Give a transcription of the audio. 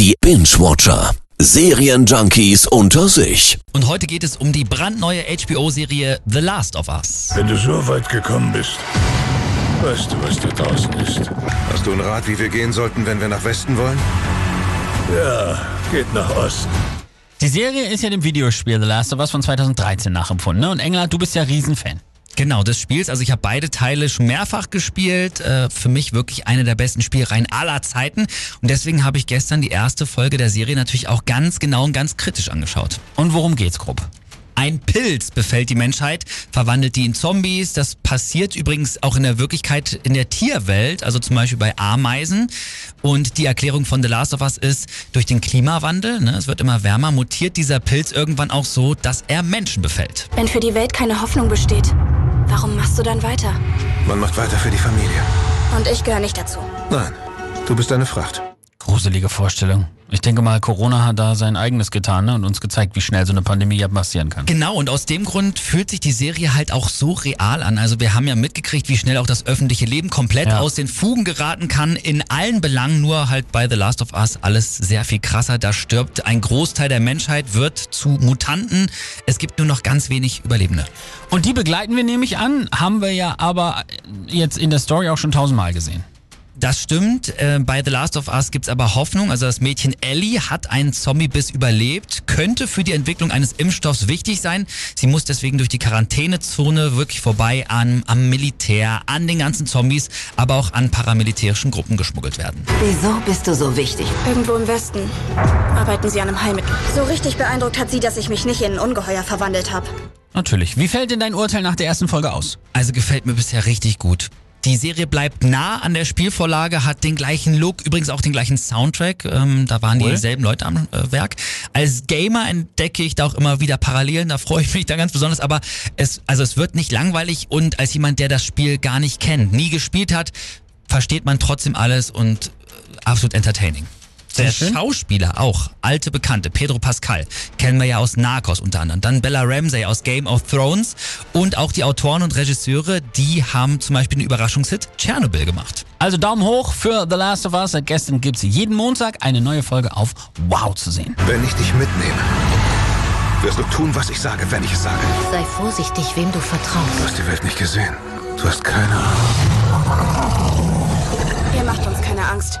Die Binge-Watcher. Serienjunkies unter sich. Und heute geht es um die brandneue HBO-Serie The Last of Us. Wenn du so weit gekommen bist, weißt du, was da draußen ist. Hast du einen Rat, wie wir gehen sollten, wenn wir nach Westen wollen? Ja, geht nach Osten. Die Serie ist ja dem Videospiel The Last of Us von 2013 nachempfunden. Ne? Und England, du bist ja Riesenfan. Genau, des Spiels. Also ich habe beide Teile schon mehrfach gespielt. Äh, für mich wirklich eine der besten Spielreihen aller Zeiten. Und deswegen habe ich gestern die erste Folge der Serie natürlich auch ganz genau und ganz kritisch angeschaut. Und worum geht's grob? Ein Pilz befällt die Menschheit, verwandelt die in Zombies. Das passiert übrigens auch in der Wirklichkeit in der Tierwelt, also zum Beispiel bei Ameisen. Und die Erklärung von The Last of Us ist, durch den Klimawandel, ne, es wird immer wärmer, mutiert dieser Pilz irgendwann auch so, dass er Menschen befällt. Wenn für die Welt keine Hoffnung besteht, warum machst du dann weiter? Man macht weiter für die Familie. Und ich gehöre nicht dazu. Nein, du bist eine Fracht. Gruselige Vorstellung. Ich denke mal, Corona hat da sein eigenes getan ne? und uns gezeigt, wie schnell so eine Pandemie ja passieren kann. Genau, und aus dem Grund fühlt sich die Serie halt auch so real an. Also wir haben ja mitgekriegt, wie schnell auch das öffentliche Leben komplett Ja. aus den Fugen geraten kann, in allen Belangen, nur halt bei The Last of Us alles sehr viel krasser. Da stirbt ein Großteil der Menschheit, wird zu Mutanten. Es gibt nur noch ganz wenig Überlebende. Und die begleiten wir nämlich an, haben wir ja aber jetzt in der Story auch schon tausendmal gesehen. Das stimmt. Äh, bei The Last of Us gibt's aber Hoffnung. Also das Mädchen Ellie hat einen Zombie-Biss überlebt, könnte für die Entwicklung eines Impfstoffs wichtig sein. Sie muss deswegen durch die Quarantänezone wirklich vorbei an, am Militär, an den ganzen Zombies, aber auch an paramilitärischen Gruppen geschmuggelt werden. Wieso bist du so wichtig? Irgendwo im Westen arbeiten sie an einem Heilmittel. So richtig beeindruckt hat sie, dass ich mich nicht in ein Ungeheuer verwandelt habe. Natürlich. Wie fällt denn dein Urteil nach der ersten Folge aus? Also gefällt mir bisher richtig gut. Die Serie bleibt nah an der Spielvorlage, hat den gleichen Look, übrigens auch den gleichen Soundtrack. Ähm, da waren Cool. dieselben Leute am äh, Werk. Als Gamer entdecke ich da auch immer wieder Parallelen, da freue ich mich da ganz besonders. Aber es, also es wird nicht langweilig und als jemand, der das Spiel gar nicht kennt, nie gespielt hat, versteht man trotzdem alles und äh, absolut entertaining. Der. Schauspieler auch, alte Bekannte, Pedro Pascal, kennen wir ja aus Narcos unter anderem. Dann Bella Ramsey aus Game of Thrones und auch die Autoren und Regisseure, die haben zum Beispiel den Überraschungshit Tschernobyl gemacht. Also Daumen hoch für The Last of Us. Seit gestern gibt's jeden Montag eine neue Folge auf Wow zu sehen. Wenn ich dich mitnehme, wirst du tun, was ich sage, wenn ich es sage. Sei vorsichtig, wem du vertraust. Du hast die Welt nicht gesehen. Du hast keine Ahnung. Ihr macht uns keine Angst.